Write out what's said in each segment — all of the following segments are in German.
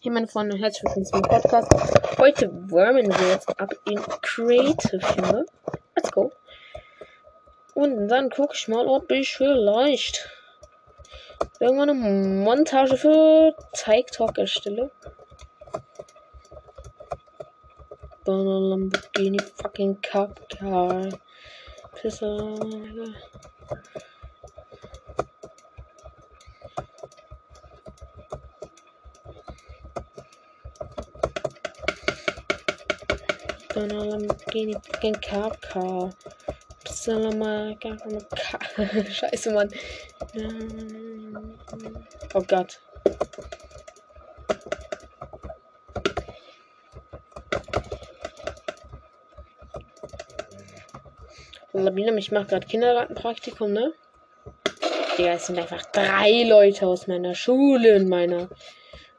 Hier meine Freunde, herzlich willkommen zum Podcast. Heute wärmen wir jetzt ab in Creative, Junge. Let's go. Und dann guck ich mal, ob ich vielleicht irgendwann eine Montage für TikTok erstelle. Lamborghini fucking Cup. Pisser. Fucking Cup Car. Pisser Scheiße, Mann. Oh Gott. Sabine, ich mache gerade Kindergartenpraktikum, ne? Digga, es sind einfach drei Leute aus meiner Schule in meiner.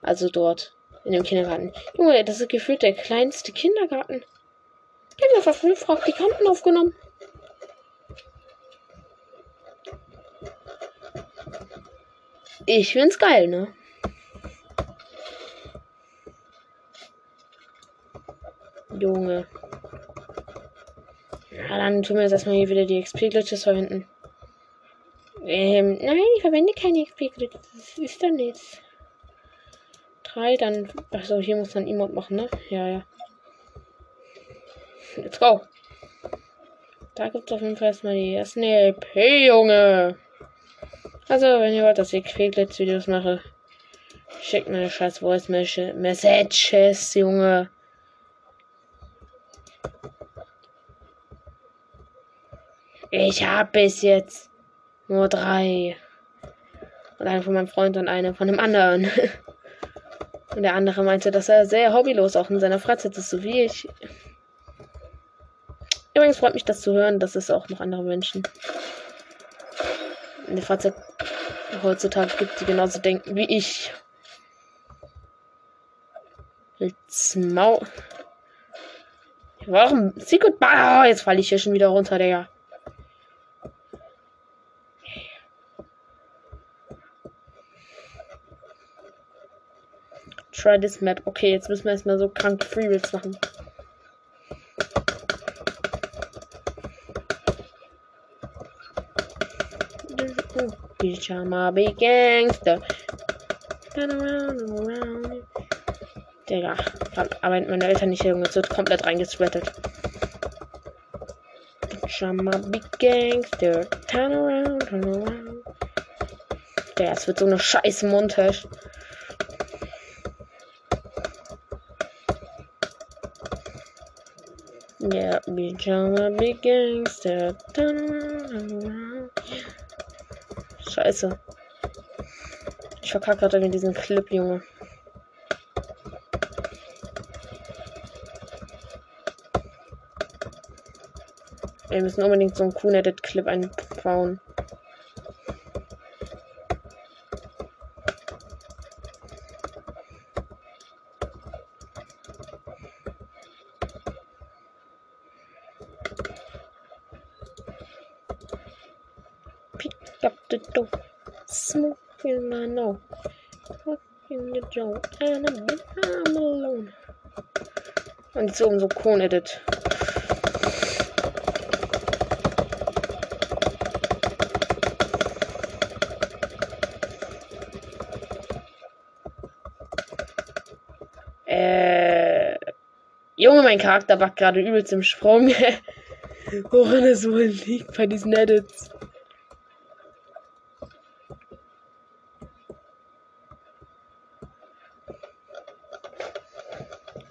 Also dort. In dem Kindergarten. Junge, das ist gefühlt der kleinste Kindergarten. Einfach fünf Praktikanten aufgenommen. Ich find's geil, ne? Junge. Ja, dann tun wir jetzt erstmal hier wieder die XP-Glitches verwenden. Ähm, nein, ich verwende keine XP-Glitches. Das ist dann nichts. Drei, dann. Achso, hier muss dann Emote machen, ne? Ja, ja. Let's go. Da gibt es auf jeden Fall erstmal die ersten LP, Junge. Also, wenn ihr wollt, dass ich Quäglitz-Videos mache, schickt mir eine scheiß Voice Messages, Junge. Ich habe bis jetzt nur drei. Und eine von meinem Freund und eine von dem anderen. Und der andere meinte, dass er sehr hobbylos auch in seiner Freizeit ist, so wie ich. Übrigens freut mich das zu hören, dass es auch noch andere Menschen in der Freizeit heutzutage gibt, die genauso denken wie ich. Jetzt Mau. Warum? Secret Bar. Jetzt falle ich hier schon wieder runter, Digga. Try this map. Okay, jetzt müssen wir erstmal so krank Freebuilds machen. Pyjama Big Gangster. Turn around around. Digga, arbeiten meine Eltern nicht, Junge. Es wird komplett reingesweatet. Pyjama Big Gangster. Turn around, turn around. Digga, es wird so eine scheiß Montage. Yeah, Pyjama Big Gangster. Turn around. Scheiße. Ich verkacke gerade in diesen Clip, Junge. Wir müssen unbedingt so einen Kuhn-Edit-Clip einbauen. up the door. Smoking my nose. And I'm, alone. Und so Cone-Edit. Äh. Junge, mein Charakter war gerade übelst im Sprung. Woran es wohl liegt bei diesen Edits.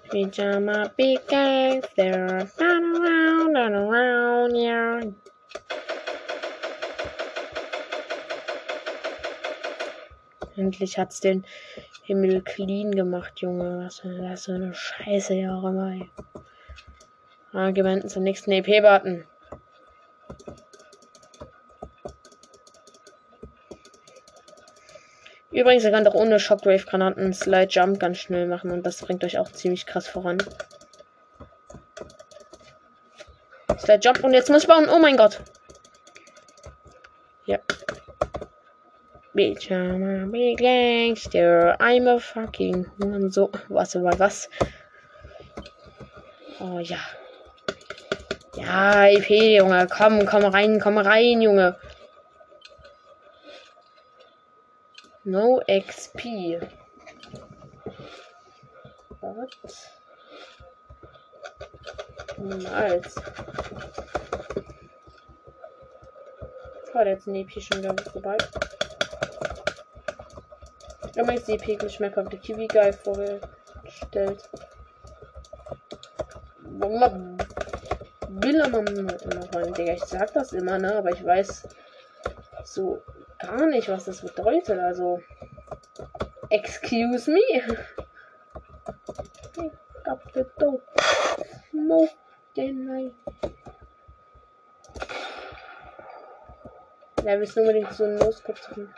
Pyjama big gangster, run around and around, yeah. Endlich hat's den Himmel clean gemacht, Junge. Was ist das für eine Scheiße hier auch immer. Ey. Wir zum nächsten EP-Button. Übrigens, ihr könnt auch ohne Shockwave-Granaten Slide Jump ganz schnell machen und das bringt euch auch ziemlich krass voran. Slide Jump und jetzt muss ich bauen. Oh mein Gott. Ja. Bitch, I'm a big gangster. I'm a fucking so. Was mal was? Oh ja. Ja, EP, Junge. Komm, komm rein, komm rein, Junge. No XP. What? Nice. War jetzt ein EP schon wieder vorbei. Ist die EP nicht mehr kommt. Kiwi geil vorgestellt. Warum will er mal rein, Digga? Ich sag das immer, ne? Aber ich weiß so gar nicht, was das bedeutet. Also. Excuse me? Ich hab the dope. Smoke the night. Ja, wir müssen unbedingt so einen Loskopf drin.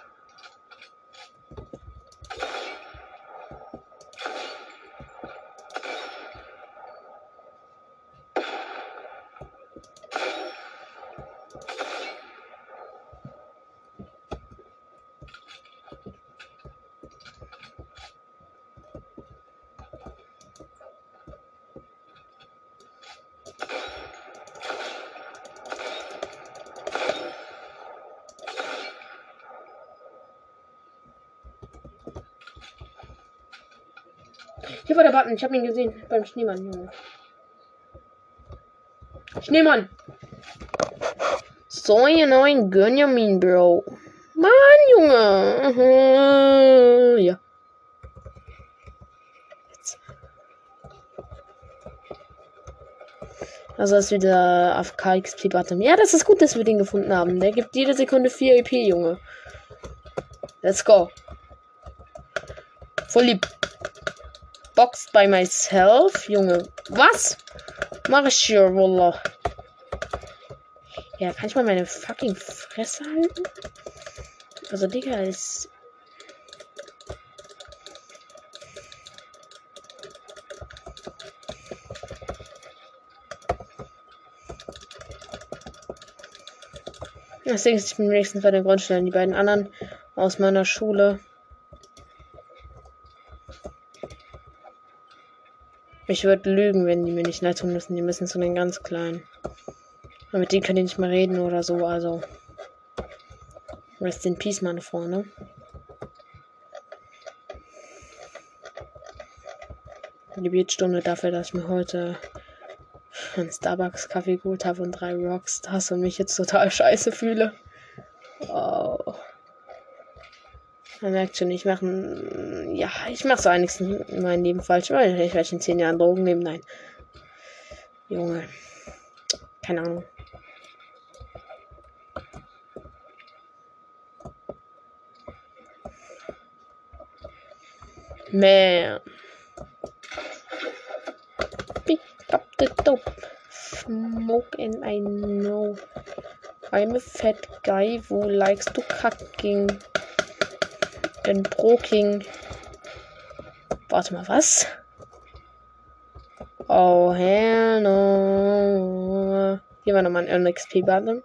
Button. Ich habe ihn gesehen. Beim Schneemann, Junge. Schneemann. So, ihr neuen Gönjamin, Bro. Mann, Junge. Ja. Also ist wieder AFK XP Button. Ja, das ist gut, dass wir den gefunden haben. Der gibt jede Sekunde 4 EP, Junge. Let's go. Voll lieb. Boxed by myself. Junge, was? Mach ich hier, Wallah. Ja, kann ich mal meine fucking Fresse halten? Also, Digga, ist. Deswegen ist ich bin wenigstens bei den Grundstellen. Die beiden anderen aus meiner Schule. Ich würde lügen, wenn die mir nicht leid tun müssen. Die müssen zu den ganz kleinen. Und mit denen kann ich nicht mehr reden oder so, also. Rest in Peace, meine Freunde. Die Biertstunde dafür, dass ich mir heute einen Starbucks-Kaffee geholt habe und drei Rockstars und mich jetzt total scheiße fühle. Oh. Man merkt schon, ich mache ja, ich mache so einiges in meinem Leben falsch, weil ich werde in zehn Jahren Drogen nehmen. Nein. Junge. Keine Ahnung. Man. Pick up the dope. Smoke and I know. I'm a fat guy who likes to cucking and broking. Warte mal, was? Oh, hell no. Hier war nochmal ein XP-Button.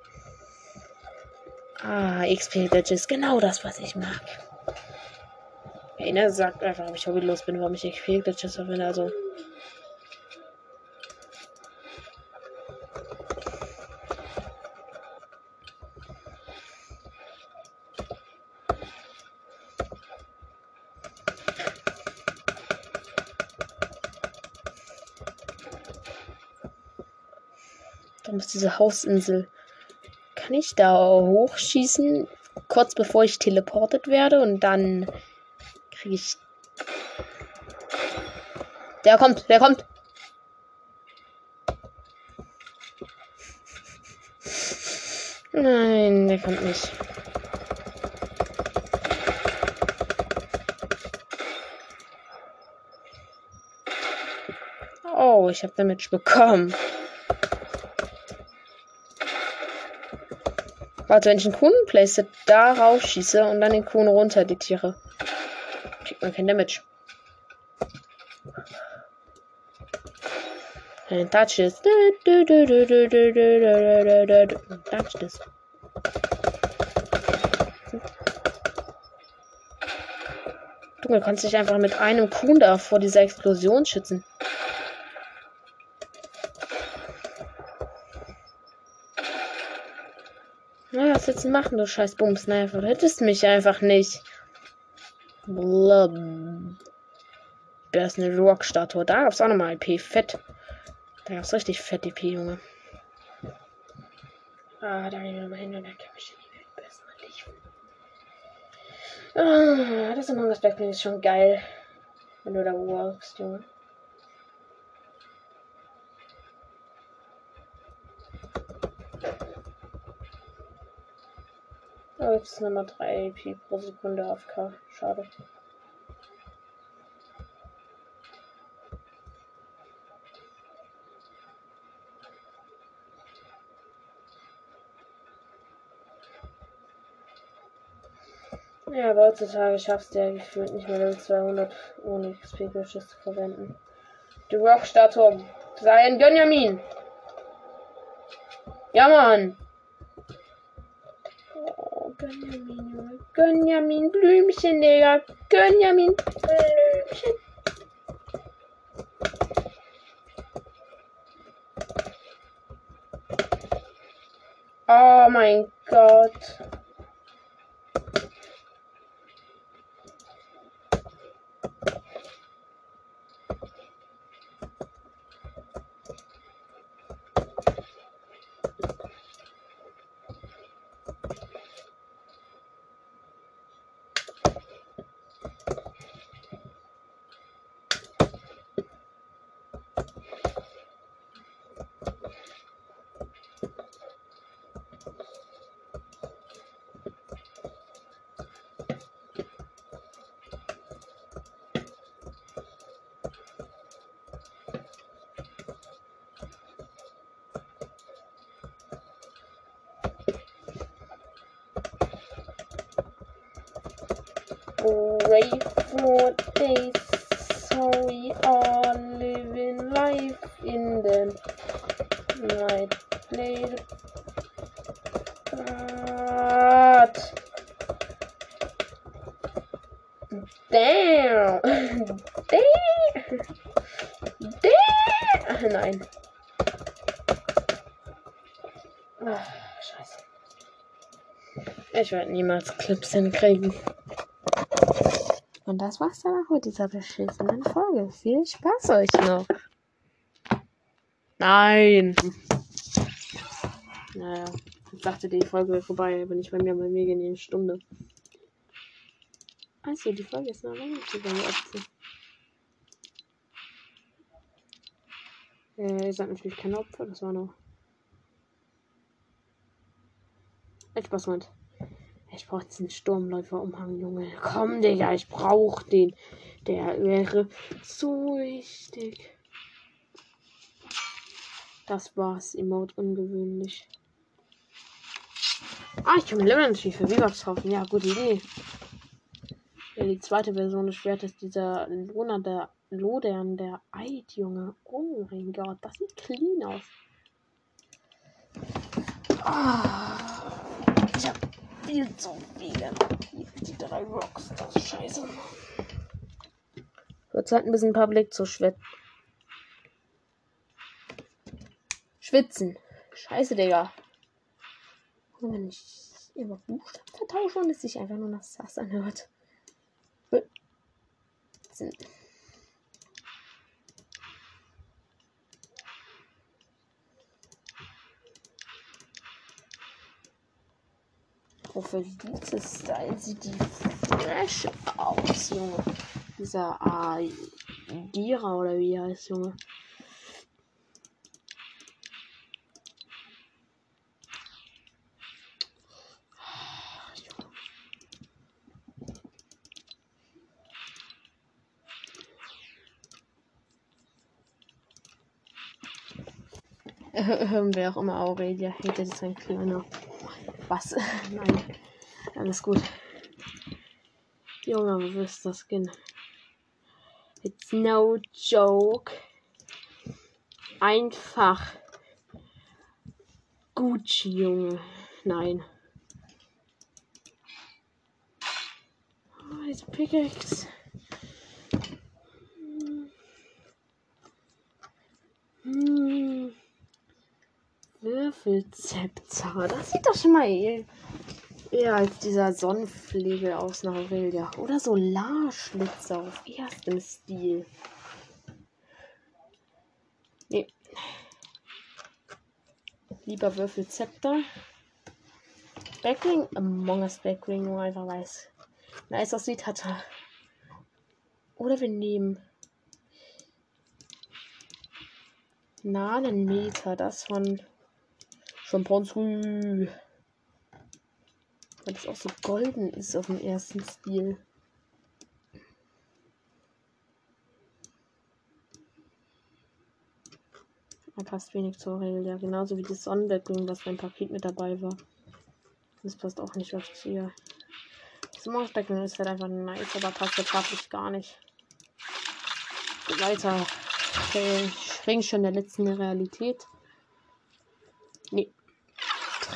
Ah, XP-Badges. Genau das, was ich mag. Ne, sagt einfach, ob ich hobbylos bin, warum ich XP-Badges verwende. Also. Diese Hausinsel? Kann ich da hochschießen, kurz bevor ich teleportet werde und dann kriege ich. Der kommt, der kommt. Nein, der kommt nicht. Oh, ich habe Damage bekommen. Warte, wenn ich einen Kuhn place, darauf schieße und dann den Kuhn runter diktiere, kriegt man kein Damage. And touch this. Touch this. Du kannst dich einfach mit einem Kuhn da vor dieser Explosion schützen. Willst du machen, du scheiß Bumsniper? Du hättest mich einfach nicht. Blub. Wer ist eine Rock-Statue? Da gab's auch nochmal IP. Fett. Da gab's richtig fett IP, Junge. Ah, da gehen wir mal hin und dann kann ich die Welt besser Ah, das Among Us Backbling ist schon geil. Wenn du da walkst, Junge. Oh, jetzt ist nochmal 3 AP pro Sekunde AFK. Schade. Ja, aber heutzutage schaffst du ja gefühlt nicht mehr Level 200 ohne XP-Glitches zu verwenden. Die Rock-Statue. Sei ein Gönjamin. Ja, Mann. Gönjamin, Junge. Gönjamin, Blümchen, Digga. Gönjamin, Blümchen. Oh mein Gott. Ich werde niemals Clips hinkriegen. Und das war's dann auch mit dieser beschissenen Folge. Viel Spaß euch noch. Nein. Naja, ich dachte, die Folge wäre vorbei, aber nicht bei mir, bei mir gehen die eine Stunde. Also, die Folge ist noch lange nicht bei mir Opfer. Äh, ihr seid natürlich kein Opfer, das war noch. Echt Spaß mit. Ich brauche jetzt einen Sturmläufer-Umhang, Junge. Komm, Digga, ich brauch den. Der wäre so wichtig. Das war's. Emote ungewöhnlich. Ah, ich kann mir Lemon natürlich für V-Bucks kaufen. Ja, gute Idee. Ja, die zweite Version des Schwertes dieser Luna der Lodern der Eid, Junge. Oh mein Gott, das sieht clean aus. Ah, ich viel zu viele. Die drei Rocks, das ist scheiße. Wird Zeit ein bisschen Public zu schwitzen. Schwitzen. Scheiße, Digga. Und wenn ich immer Buchstaben vertausche und es sich einfach nur nach Sass anhört. Für dieses Style sieht die fresh aus, Junge. Dieser Adira oder wie heißt, Junge. Wer auch immer Aurelia hätte, ist ein kleiner. Was? Nein. Alles gut. Junge, was ist das Skin? It's no joke. Einfach. Gucci, Junge. Nein. Oh, Pickaxe. Hm. hm. Würfelzepter. Das sieht doch schon mal eher, eher als dieser Sonnenflegel aus nach Aurelia. Oder Solarschlitzer auf erstem Stil. Nee. Lieber Würfelzepter. Backring? Among Us Backring, nur einfach weiß. Nice aussieht, hat er. Oder wir nehmen. Na, einen Meter. Das von Champontry. Weil das auch so golden ist auf dem ersten Stil. Er passt wenig zur Aurelia. Genauso wie das Sonnendeckung, was beim Paket mit dabei war. Das passt auch nicht auf Ziel. Das Monsterbecken ist halt einfach nice, aber passt jetzt gar nicht. Weiter. Okay, springen schon der letzten Realität. Nee.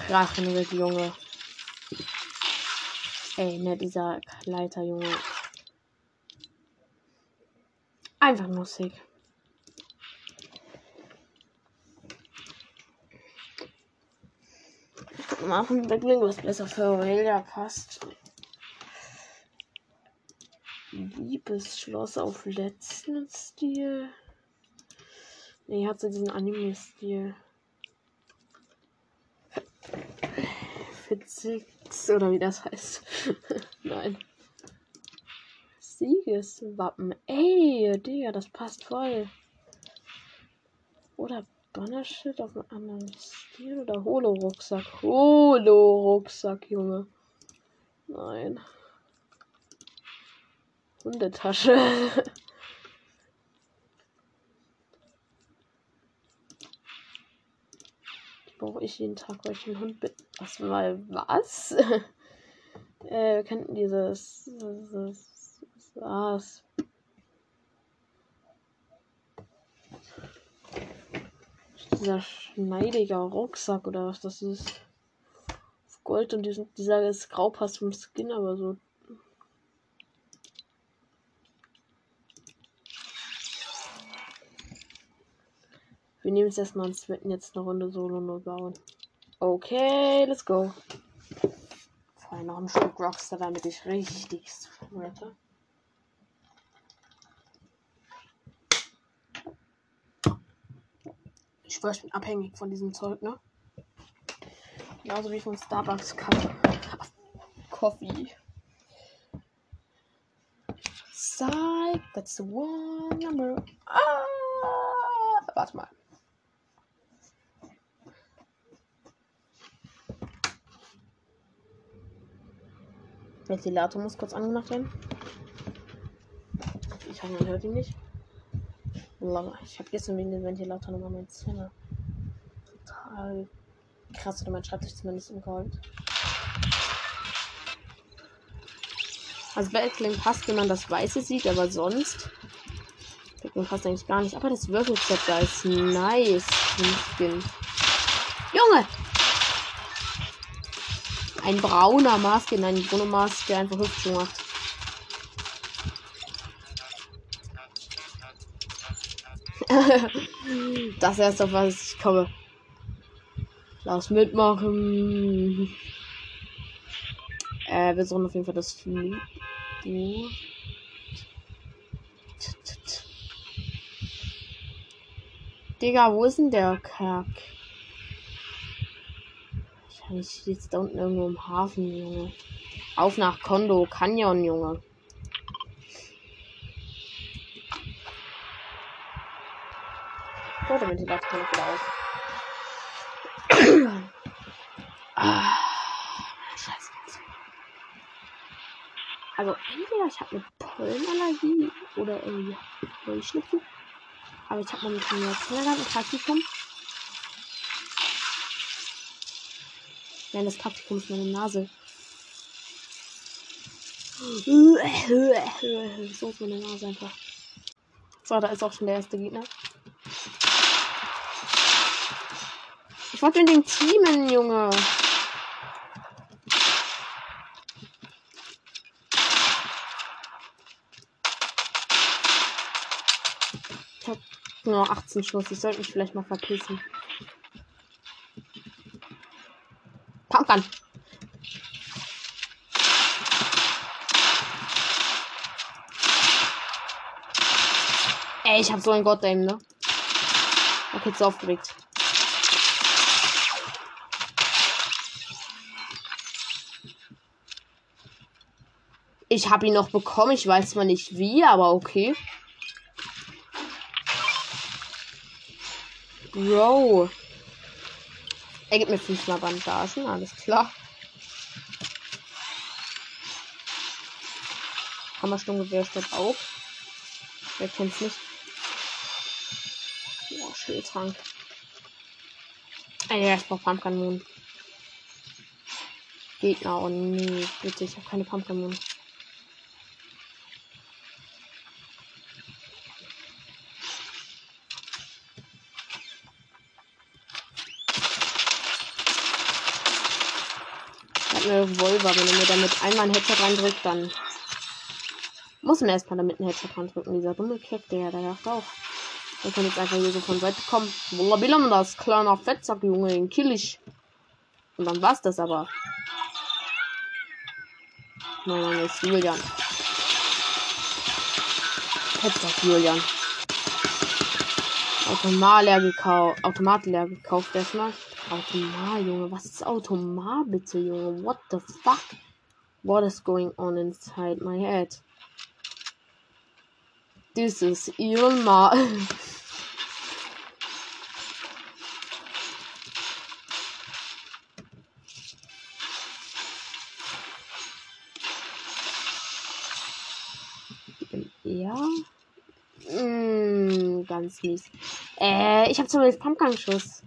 Drachenritt, Junge. Ey, ne, dieser Leiter, Junge. Einfach nur sick. machen Backling, was besser für Aurelia passt. Liebesschloss auf letzten Stil. Nee, hat so diesen Anime-Stil. Fitzix oder wie das heißt. Nein. Siegeswappen. Ey, Digga, das passt voll. Oder Donnershit auf einem anderen Stil oder Holo-Rucksack? Holo-Rucksack, Junge. Nein. Hundetasche. brauche ich jeden Tag, weil ich einen Hund bin. Was mal was? äh, wir könnten dieses. dieses was? dieser schneidiger Rucksack oder was das ist. Gold und diesen, dieser ist grau passt vom Skin, aber so. Wir nehmen es erstmal und wetten jetzt eine Runde Solo nur bauen. Okay, let's go. Vorher noch ein Stück Rockstar, damit ich richtig rette. Ich ich bin abhängig von diesem Zeug, ne? Genauso wie von Starbucks Coffee. Psych, that's the one number. Ah, warte mal. Ventilator muss kurz angemacht werden. Ich hoffe, man hört ihn nicht. Ich habe gestern wegen dem Ventilator nochmal mein Zimmer total krass oder mein Schreibtisch zumindest umgeräumt. Also Battling passt, wenn man das Weiße sieht, aber sonst. Battling passt eigentlich gar nicht. Aber das Würfelzepter ist nice. Junge! Ein brauner Maske, nein, Bruno Maske, der einfach Hüpfung macht. das erste, auf was ich komme. Lass mitmachen. Äh, wir sollen auf jeden Fall das Flug. Digga, wo ist denn der Kack? Steht es da unten irgendwo im Hafen, Junge. Auf nach Kondo, Canyon, Junge. Oh, der Ventilator kommt wieder auf. ah, scheiße. Also entweder ich habe eine Pollenallergie oder irgendwie Heuschnupfen. Aber ich habe momentan ja Kindergarten Praktikum. Nein, das Praktikum ist meine Nase. So ist meine Nase einfach. So, da ist auch schon der erste Gegner. Ich wollte in den Teamen, Junge. Nur 18 Schuss. Ich sollte mich vielleicht mal verpissen. Pumpgun. Ey, ich hab so ein Gott ne? Okay, zu aufgeregt. Ich habe ihn noch bekommen. Ich weiß zwar nicht wie, aber okay. Bro. Er gibt mir fünfmal Bandagen, alles klar. Hammersturmgewehr statt auf. Wer kennt's nicht? Boah, Schildtrank. Ey, ja, ich brauch Pumpkin Moon. Gegner, oh nee, bitte, ich habe keine Pumpkin Moon. eine Revolver. Wenn mir damit einmal ein Headshot reindrückt, dann muss man erstmal damit ein Headshot reindrücken. Dieser dumme Keck, der, der dachte auch. Der kann jetzt einfach hier so von Seite kommen. Wallabilam, das kleiner Fettsack, Junge, den kill ich. Und dann war's das aber. Mein Name ist Julian. Fettsack Julian. Automat leer gekauft. Automat leer gekauft erstmal. Automar, Junge. Was ist Automar bitte, Junge? What the fuck? What is going on inside my head? This is Ilma. ja. Mm, ganz mies. Äh, ich habe zumindest Pumpgun-Schuss.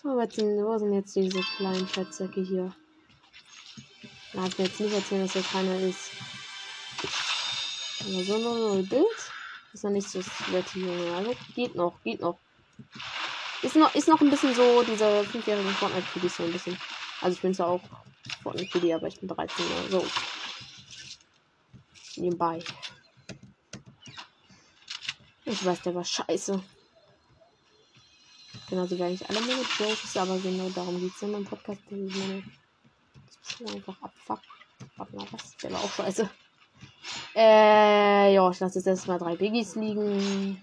Sind, wo sind jetzt diese kleinen Fettsäcke hier? Da hat mir jetzt nicht erzählen, dass hier keiner ist. Aber so nur ein Bild ist noch nicht so sweaty, Junge. Also geht noch, geht noch. Ist noch, ist noch ein bisschen so, diese fünfjährigen Fortnite-Kiddies so ein bisschen. Also ich bin zwar auch Fortnite-Kiddie, aber ich bin 13 Jahre. So. Nebenbei. Ich weiß, der war scheiße. Genau, so werde ich alle meine Jokes, aber genau darum geht es in meinem Podcast, dass ich meine einfach abfuck. Warte mal, was? Der war auch scheiße. Äh, ja, ich lasse jetzt erstmal drei Biggies liegen.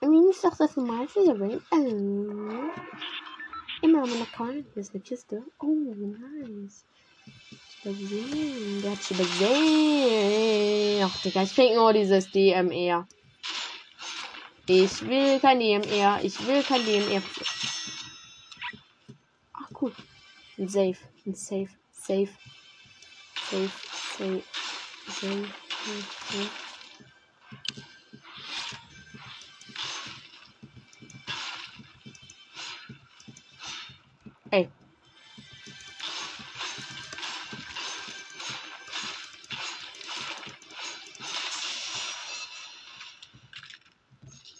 Irgendwie ist doch das normalste Level. Ähm, immer meine Korn. Hier ist eine Kiste. Oh, nice. Übersehen. Der hat schon übersehen. Ach, Digga, ich krieg nur dieses DMR. Ich will kein DMR. Ich will kein DMR. Ach, cool. Ein Safe. Ein Safe. Safe. Safe. Safe. Safe. Safe. Ey.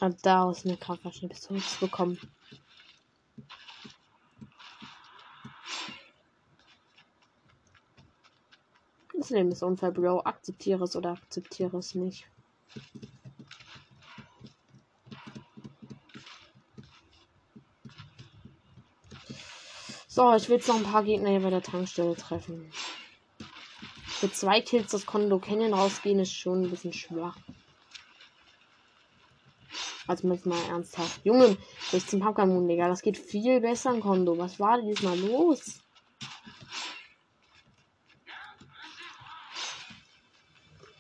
Und daraus eine Kampfmaschinenpistole bekommen. Das Leben ist unfair, Bro. Akzeptiere es oder akzeptiere es nicht. So, ich will jetzt noch ein paar Gegner hier bei der Tankstelle treffen. Für zwei Kills das Kondo Canyon rausgehen ist schon ein bisschen schwach. Also jetzt mal ernsthaft. Junge, 16 Pokémon, Digga. Das geht viel besser im Kondo. Was war denn diesmal los?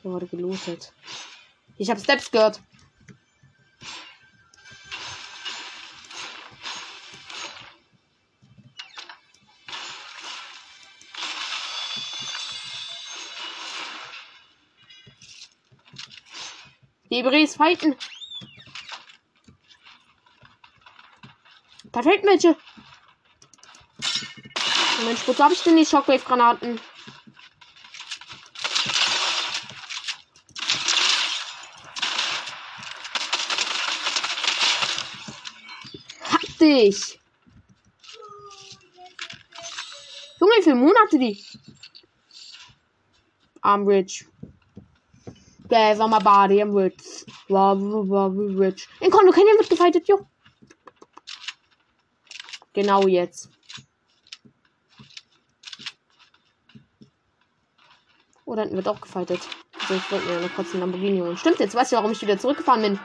Er wurde gelootet. Ich habe Steps gehört. Debris fighten. Fällt welche. Mensch, wozu habe ich denn die Shockwave-Granaten? Hab dich! Junge, wie viele Monate die? Armbridge. Bäh, war mal Body im Witz. War, war, war, rich. In Kondo Canyon wird gefightet, jo. Genau jetzt. Oh, da wird auch gefightet. Also ich wollte mir noch kurz einen Lamborghini holen. Stimmt, jetzt weißt du, warum ich wieder zurückgefahren bin.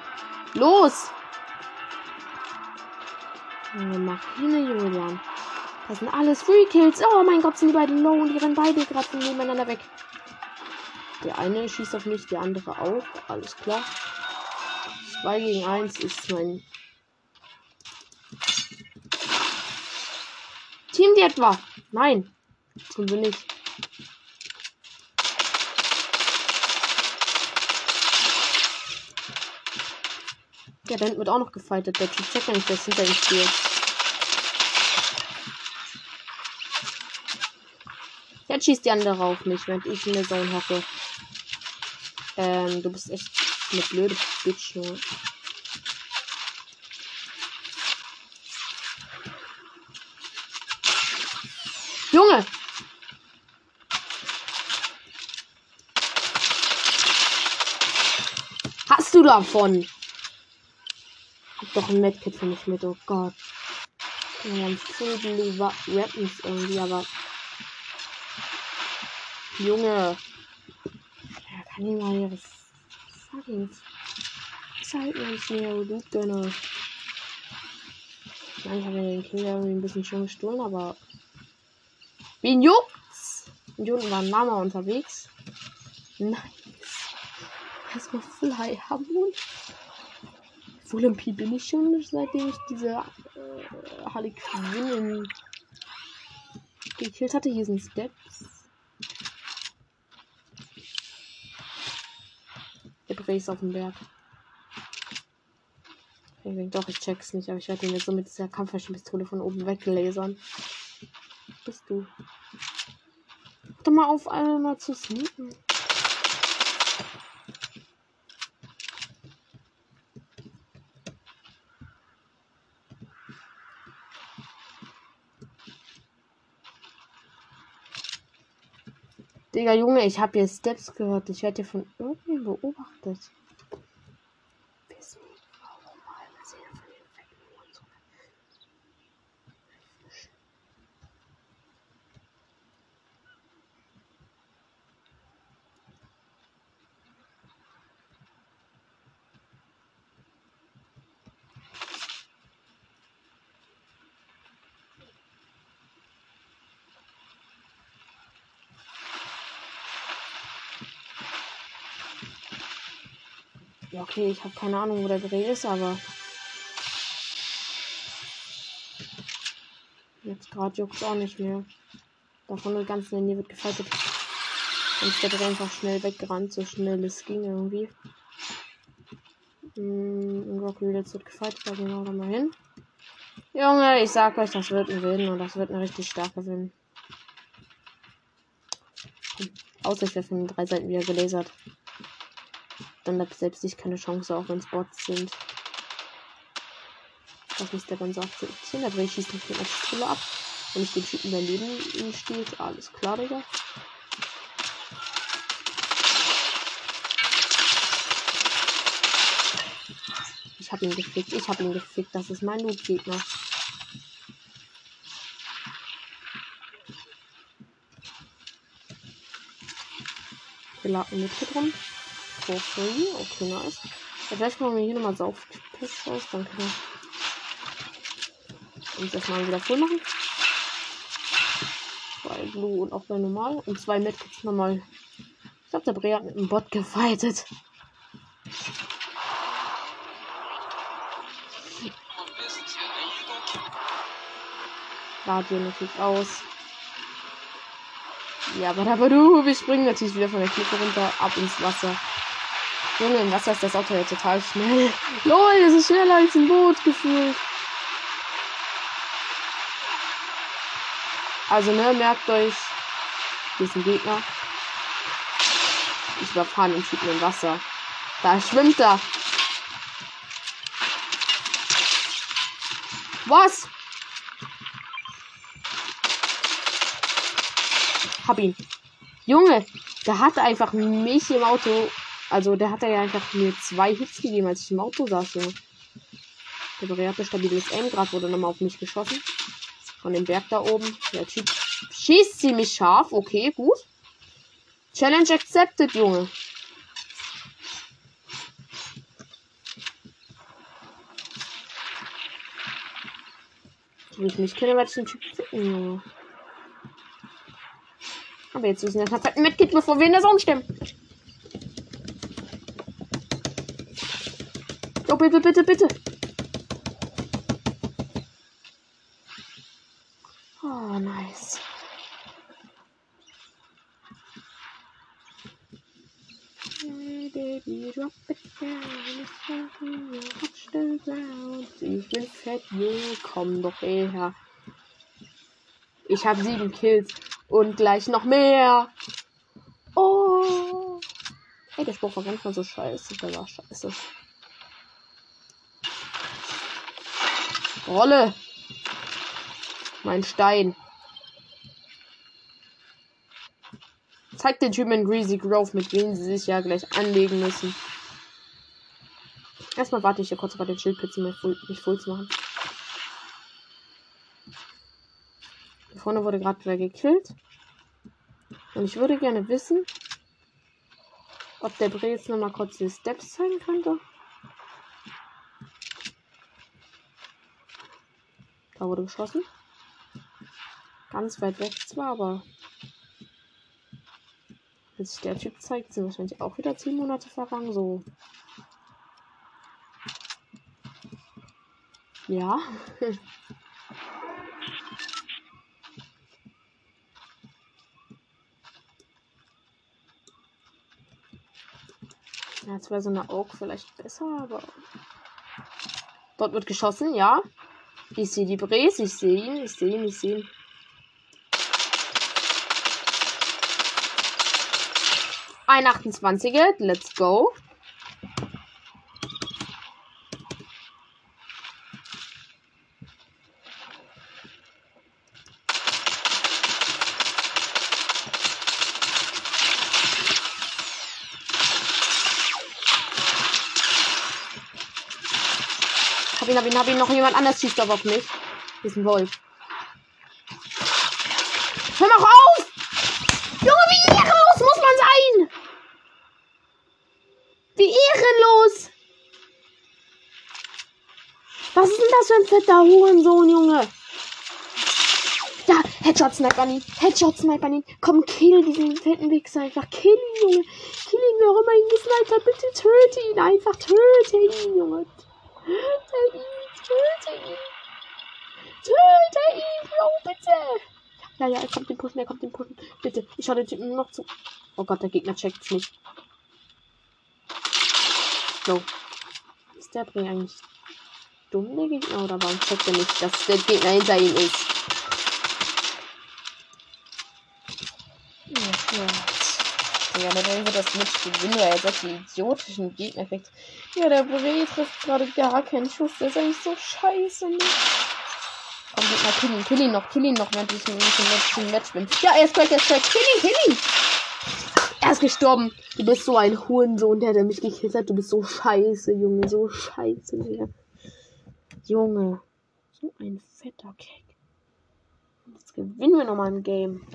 Los! Hin, Julian. Das sind alles Free Kills. Oh mein Gott, sind die beiden low und die rennen beide gerade nebeneinander weg. Der eine schießt auf mich, der andere auch. Alles klar. 2 gegen 1 ist mein Team die etwa? Nein. Tun wir nicht. Ja, dann wird auch noch gefightet. Der Typ checkt nicht, dass hinter ihm steht. Jetzt schießt die andere auf mich, während ich in der Zone hocke. Ähm, du bist echt eine blöde Bitch? Junge! Hast du davon? Hab doch ein Medkit für mich mit, oh Gott. Wir haben viele Weapons irgendwie, aber. Junge. Ja, kann ich mal hier was sagen? Zeit uns mehr Loot gönne. Ich habe den Kinder irgendwie ein bisschen schon gestohlen, aber Wen juckt's? Und hier unten war ein Mama unterwegs. Nice. Erstmal Full High Hamon. Full MP bin ich schon, seitdem ich diese äh, Harley gekillt hatte. Hier sind Steps. Der Brace auf dem Berg. Doch, ich check's nicht, aber ich werde ihn jetzt so mit dieser Kampfmaschinenpistole von oben weglasern bist du? Doch mal auf einmal zu sneaken. Digga, Junge, ich habe hier Steps gehört. Ich werde hier von irgendwie beobachtet. Okay, ich habe keine Ahnung, wo der Dreh ist, aber. Jetzt gerade juckt es auch nicht mehr. Davon der ganzen Linie wird gefightet. Dann ist der Dreh einfach schnell weggerannt, so schnell es ging irgendwie. Mm, Rock jetzt wird gefightet, da gehen wir da mal hin. Junge, ich sag euch, das wird ein Win und das wird eine richtig starke Win. Außer ich werde von den drei Seiten wieder gelasert. Dann hat selbst ich keine Chance, auch wenn es Bots sind. Das ist der ganze 18. Da ich schießt mich mit einer Pistole ab. Wenn ich den Typen daneben steht. Alles klar, Digga. Ich hab ihn gefickt. Ich hab ihn gefickt. Das ist mein Loot-Gegner. Wir laden mit drin for free. Okay, nice. Vielleicht machen wir hier nochmal Saufpiss raus. Dann können wir uns das mal wieder voll machen. Bei Blue und auch bei Normal. Und zwei Medkits nochmal. Ich glaube, der Bre hat mit einem Bot gefightet. Radio natürlich aus. Ja, aber aber du, wir springen natürlich wieder von der Klippe runter, ab ins Wasser. Junge, im Wasser ist das Auto ja total schnell. Lol, das ist schneller als ein Boot gefühlt. Also, ne, merkt euch, hier ist Gegner. Ich überfahre den Typen im Wasser. Da schwimmt er. Was? Hab ihn. Junge, der hat einfach mich im Auto Also der hat ja einfach mir zwei Hits gegeben, als ich im Auto saß, Junge. Der hatte stabiles Aim, gerade wurde nochmal auf mich geschossen. Von dem Berg da oben. Der Typ schießt ziemlich scharf. Okay, gut. Challenge accepted, Junge. Wenn ich nicht kenne, werde ich den Typ finden, Junge. Aber jetzt müssen wir perfekt mitgehen, bevor wir in der Sonne Oh, bitte, bitte, bitte. Oh, nice. Hey, baby, drop it down. Ich bin fett. Komm doch her. Ich habe sieben Kills. Und gleich noch mehr. Oh. Ey, der Spruch war ganz mal so scheiße. Der war scheiße. Rolle. Mein Stein. Zeigt den Typen in Greasy Grove, mit wem sie sich ja gleich anlegen müssen. Erstmal warte ich hier kurz bei den Schildpizzen, mich voll, mich voll zu machen. Da vorne wurde gerade wieder gekillt. Und ich würde gerne wissen, ob der Bre jetzt nochmal kurz die Steps zeigen könnte. Da wurde geschossen. Ganz weit weg zwar, aber wenn sich der Typ zeigt, sind wahrscheinlich auch wieder 10 Monate vergangen. So. Ja. Ja, jetzt wäre so eine Oak vielleicht besser, aber. Dort wird geschossen, ja. Ich sehe die Bres, ich sehe ihn, ich sehe ihn, ich sehe ihn. Ein 28er, let's go. Hab ihn, hab ihn. Noch jemand anders schießt aber auf mich. Hier ist ein Wolf. Hör mal auf! Junge, wie ehrenlos muss man sein! Wie ehrenlos! Was ist denn das für ein fetter Hurensohn, Junge? Ja, Headshot Sniper an ihn. Headshot Sniper an ihn. Komm, kill diesen fetten Wichser einfach. Kill ihn, Junge. Kill ihn, wer auch immer ihn gesnipert hat. Bitte töte ihn einfach. Töte ihn, Junge. Töte ihn. Töte ihn. Töte ihn, Bro, bitte. Ja, ja, er kommt den pushen, er kommt den pushen. Bitte, ich schau den Typen noch zu. Oh Gott, der Gegner checkt's nicht. So. Ist der Bring eigentlich dumm, der Gegner? Oder warum checkt er nicht, dass der Gegner hinter ihm ist? Ja, ja. Ja, Bray wird das nicht gewinnen, weil er solche idiotischen Gegner kriegt. Ja, der Bray trifft gerade gar keinen Schuss. Der ist eigentlich so scheiße. Komm, Gegner, kill ihn, kill ihn noch, kill ihn noch, während ich im letzten Match bin. Ja, er ist crack, er ist crack. Kill ihn, kill ihn! Er ist gestorben. Du bist so ein Hurensohn, der, der mich gekillt hat. Du bist so scheiße, Junge. So scheiße, Digga. Junge. So ein fetter Keck. Jetzt gewinnen wir nochmal ein Game.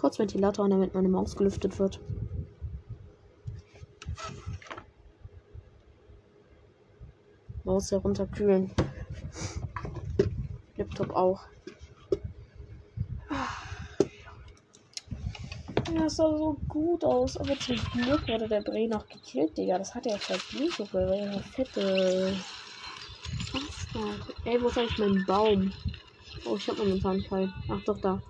Kurz Ventilator an, damit meine Maus gelüftet wird. Maus herunterkühlen. Laptop auch. Ja, das sah so gut aus, aber zum Glück wurde der Dreh noch gekillt, Digga. Das hat er verdient, Junge. Weil er fette. Bastard. Ey, wo ist eigentlich mein Baum? Oh, ich hab momentan keinen. Ach doch, da.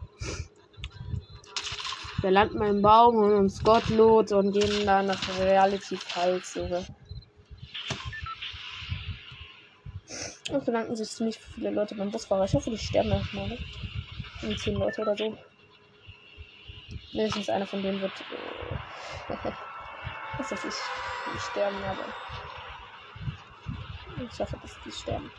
Wir landen beim Baum und uns Gottlot und gehen dann nach Reality Junge. Und bedanken sich ziemlich viele Leute beim Busfahrer. Ich hoffe, die sterben erstmal, ne? Um 10 Leute oder so. Mindestens einer von denen wird. Äh, was weiß ich. Die sterben, aber. Ich hoffe, dass die sterben.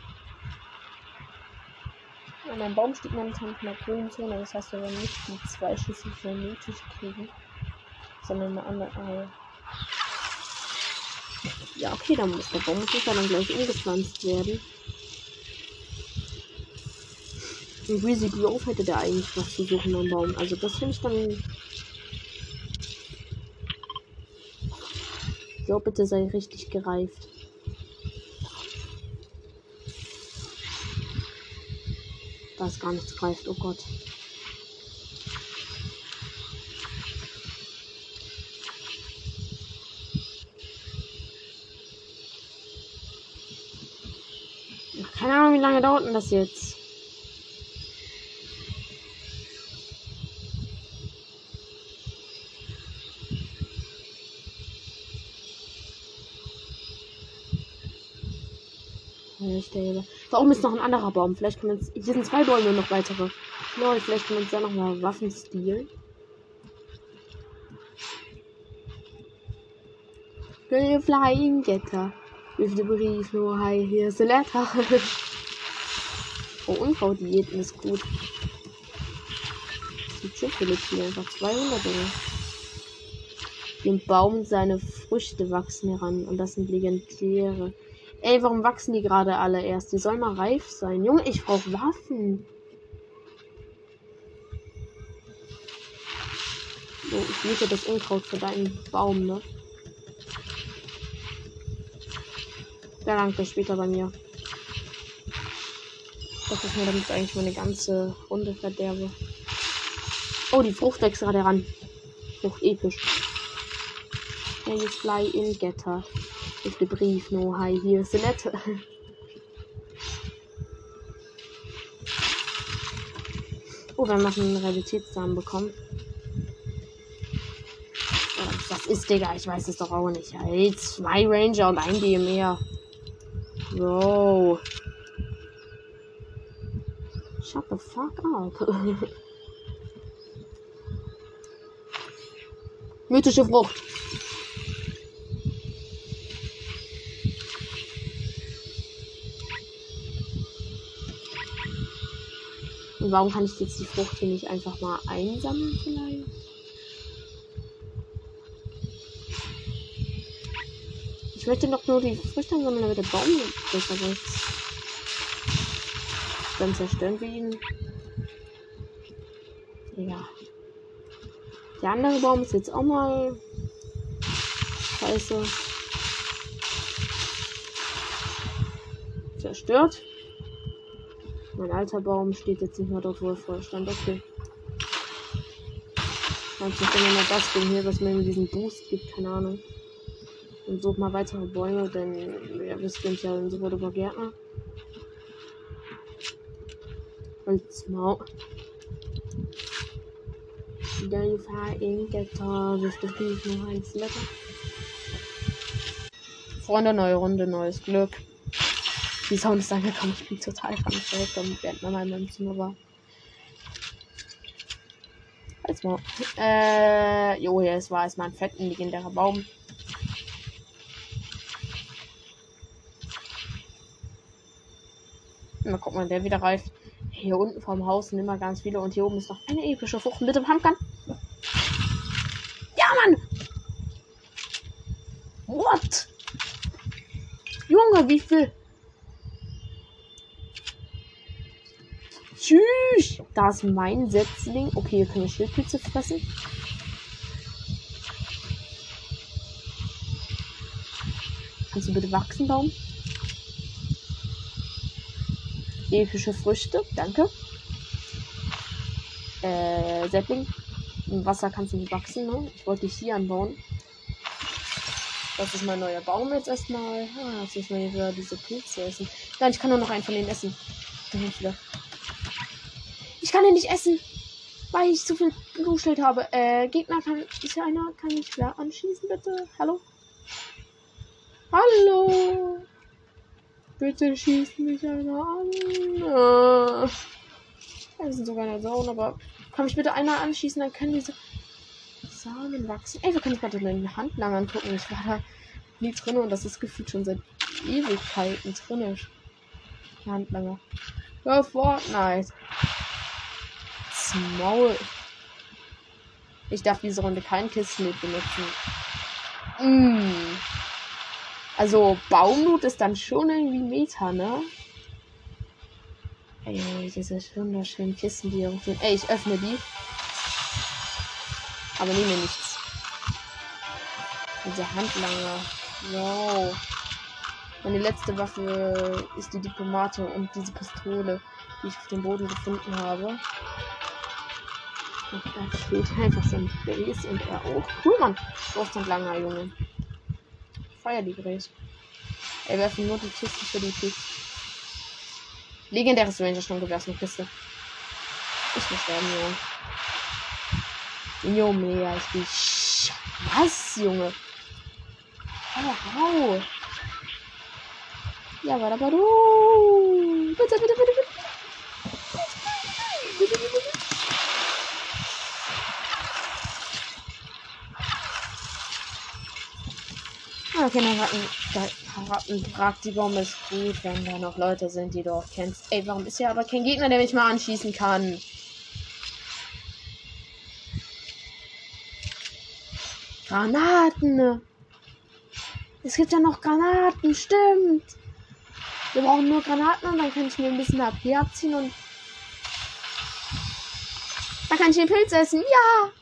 An meinem Baum steht momentan in der grünen Zone, das heißt, wir werden nicht die zwei Schüsse für nötig kriegen. Sondern eine andere. Ja, okay, dann muss der Baum muss dann gleich umgepflanzt werden. In Greasy Grove hätte der eigentlich was zu suchen am Baum. Also das finde ich dann. Jo, bitte sei richtig gereift. Da ist gar nichts greift, oh Gott. Keine Ahnung, wie lange dauert denn das jetzt? Warum ist noch ein anderer Baum? Vielleicht können wir uns. Hier sind zwei Bäume noch weitere. Lol, vielleicht können wir uns da noch mal Waffen stehlen. Flying Getter. With the brief, no high, here's a letter. oh, Unkrautdiäten ist gut. Die Chips hier einfach 200 Dinge. Dem Baum seine Früchte wachsen heran und das sind legendäre. Ey, warum wachsen die gerade alle erst? Die sollen mal reif sein. Junge, ich brauche Waffen. So, ich miete das Unkraut für deinen Baum, ne? Der langt er später bei mir. Das ist mir damit eigentlich meine ganze Runde verderbe. Oh, die Frucht wächst gerade ran. Frucht episch. Can you fly in Getter? With the brief, no hi, hier ist die nette. Oh, wir haben noch einen Realitätssamen bekommen. Was ist, Digga? Ich weiß es doch auch nicht. Hey, zwei Ranger und ein DMR. Bro. Shut the fuck up. Mythische Frucht. Und warum kann ich jetzt die Frucht hier nicht einfach mal einsammeln vielleicht? Ich möchte doch nur die Früchte sammeln, damit der Baum besser wächst. Dann zerstören wir ihn. Ja. Der andere Baum ist jetzt auch mal scheiße. Zerstört. Mein alter Baum steht jetzt nicht mehr dort, wo er vorher stand. Okay. Kannst du immer mal das Ding hier, was mir diesen Boost gibt, keine Ahnung. Und such mal weitere Bäume, denn wir wissen ja dann sofort über Gärtner. Holzmaul. Dann flying getter with the beef noch eins lecker. Freunde, neue Runde, neues Glück. Die Sound ist angekommen, ich bin total verrückt, während man in meinem Zimmer war. Mal. Äh, jo, hier ist war erstmal ein fetten legendärer Baum. Mal gucken, wann der wieder reift. Hier unten vorm Haus sind immer ganz viele und hier oben ist noch eine epische Frucht mit dem Pumpkin. Ja, Mann! What? Junge, wie viel? Tschüss! Da ist mein Setzling. Okay, hier kann ich Schildpilze fressen. Kannst du bitte wachsen, Baum? Epische Früchte, danke. Äh, Säppling. Im Wasser kannst du nicht wachsen, ne? Ich wollte dich hier anbauen. Das ist mein neuer Baum jetzt erstmal. Ah, jetzt müssen wir wieder diese Pilze essen. Nein, ich kann nur noch einen von denen essen. Ich kann den nicht essen, weil ich zu viel Blutschnitt habe. Äh, Gegner kann. Ist hier einer? Kann ich klar anschießen, bitte? Hallo? Hallo? Bitte schießt mich einer an. Äh, wir sind sogar in der Zone, aber kann mich bitte einer anschießen, dann können diese Samen wachsen. Ey, wir können gerade in den Handlang angucken. Ich war da nie drin und das ist gefühlt schon seit Ewigkeiten drin. Der Handlanger. Ja, Fortnite. Small. Ich darf diese Runde kein Kissen mit benutzen. Mm. Also Baumlut ist dann schon irgendwie Meta, ne? Ey, diese wunderschönen Kisten, die hier sind. Ey, ich öffne die. Aber nehme nichts. Diese Handlanger. Wow. Meine letzte Waffe ist die Diplomate und diese Pistole, die ich auf dem Boden gefunden habe. Und da steht einfach so ein Base und er auch. Cool, Mann. Brusthandlanger, Junge. Feier die Grace. Ey, werfen nur die Kisten für die Kiste. Legendäres Ranger schon Gewehr eine Kiste. Ich muss sterben, Junge. Junge, ja, ich bin. Was, Junge? Hau, hau. Ja, warte, warte. Bitte, bitte. Bitte, Okay, dann Ratten, Rattenpraktikum ist gut, wenn da noch Leute sind, die du auch kennst. Ey, warum ist hier aber kein Gegner, der mich mal anschießen kann? Granaten. Es gibt ja noch Granaten, stimmt. Wir brauchen nur Granaten und dann kann ich mir ein bisschen AP abziehen und dann kann ich den Pilz essen. Ja!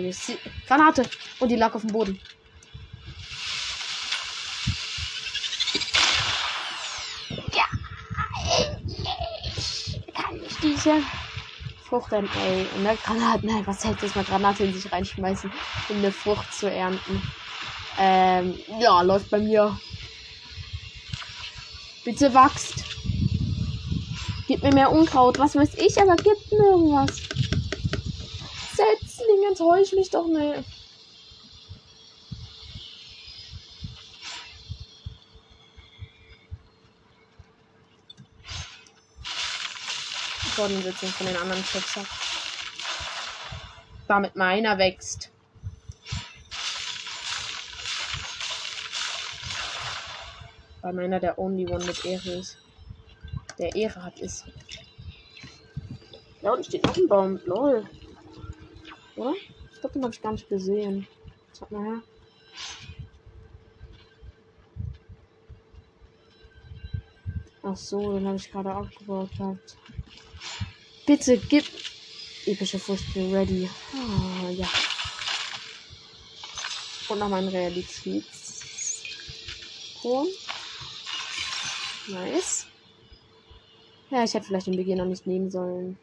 Alles. Granate. Und die lag auf dem Boden. Ja. Kann ich diese Frucht dann, ey, in der Granate, nein, was hält das mal Granate in sich reinschmeißen, um eine Frucht zu ernten. Ähm, ja, läuft bei mir. Bitte wachst. Gib mir mehr Unkraut, was weiß ich, aber gib mir irgendwas. Setzling, enttäusch mich doch nicht. Bodensitzung von den anderen ab. Damit meiner wächst. Weil meiner der Only One mit Ehre ist. Der Ehre hat ist. Da unten steht noch ein Baum. Lol. Oder? Ich glaube, den habe ich gar nicht gesehen. Schaut mal her. Ach so, den habe ich gerade abgebaut gehabt. Bitte gib. Epische bin ready. Ah, ja. Und noch mein Realitätskron. Nice. Ja, ich hätte vielleicht den Beginn noch nicht nehmen sollen.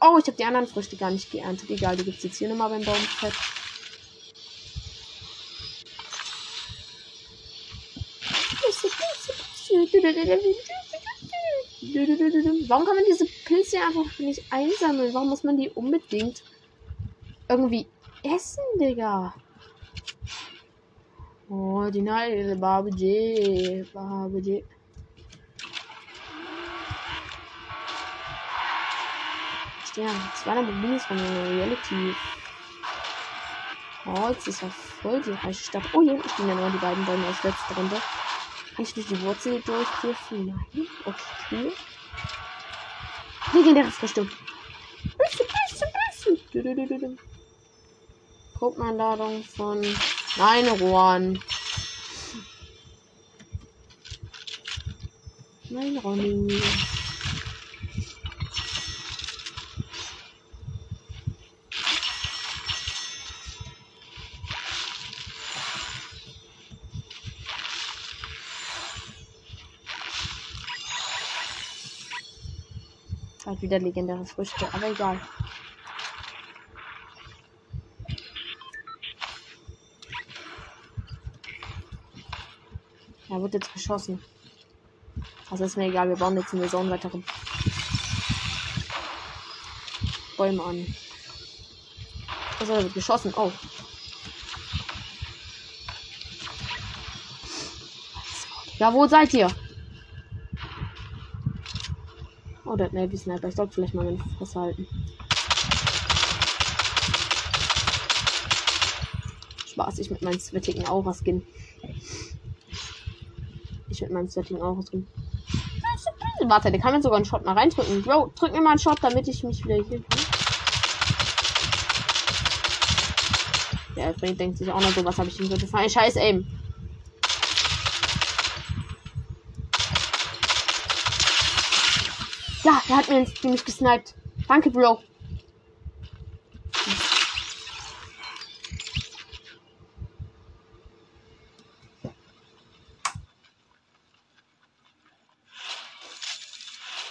Oh, ich habe die anderen Früchte gar nicht geerntet. Egal, die gibt es jetzt hier nochmal beim Baumfett. Warum kann man diese Pilze einfach nicht einsammeln? Warum muss man die unbedingt irgendwie essen, Digga? Oh, die Neide, Barbie, Barbie. Stern. Zwei Mobilis von Reality. Oh, jetzt ist ja voll die reiche Stadt. Oh, hier stehen ja nur die beiden Bäume aus letzter Runde. Kann ich durch die Wurzel durchgriffen? Nein. Okay. Legendäre Früchte. Gruppeneinladung von Nein, Rohan. Nein, Ronny. Halt wieder legendäre Früchte, aber egal. Er wird jetzt geschossen. Also ist mir egal, wir bauen jetzt in der Zone weitere Bäume an. Also er wird geschossen. Oh. Ja, wo seid ihr? Oh, der hat Navy Sniper. Ich sollte vielleicht mal meine Fresse halten. Spaß, ich mit meinem sweatigen Aura-Skin. Ich mit meinem sweatigen Aura-Skin. Warte, der kann mir sogar einen Shot mal reindrücken. Bro, drück mir mal einen Shot, damit ich mich wieder hier kann. Ja, Frank denkt sich auch noch so, was habe ich ihm gefallen. Scheiß Aim. Ja, er hat mir nämlich gesniped. Danke, Bro.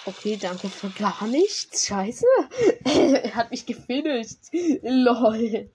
Okay, danke für gar nichts. Scheiße. er hat mich gefinisht. Lol.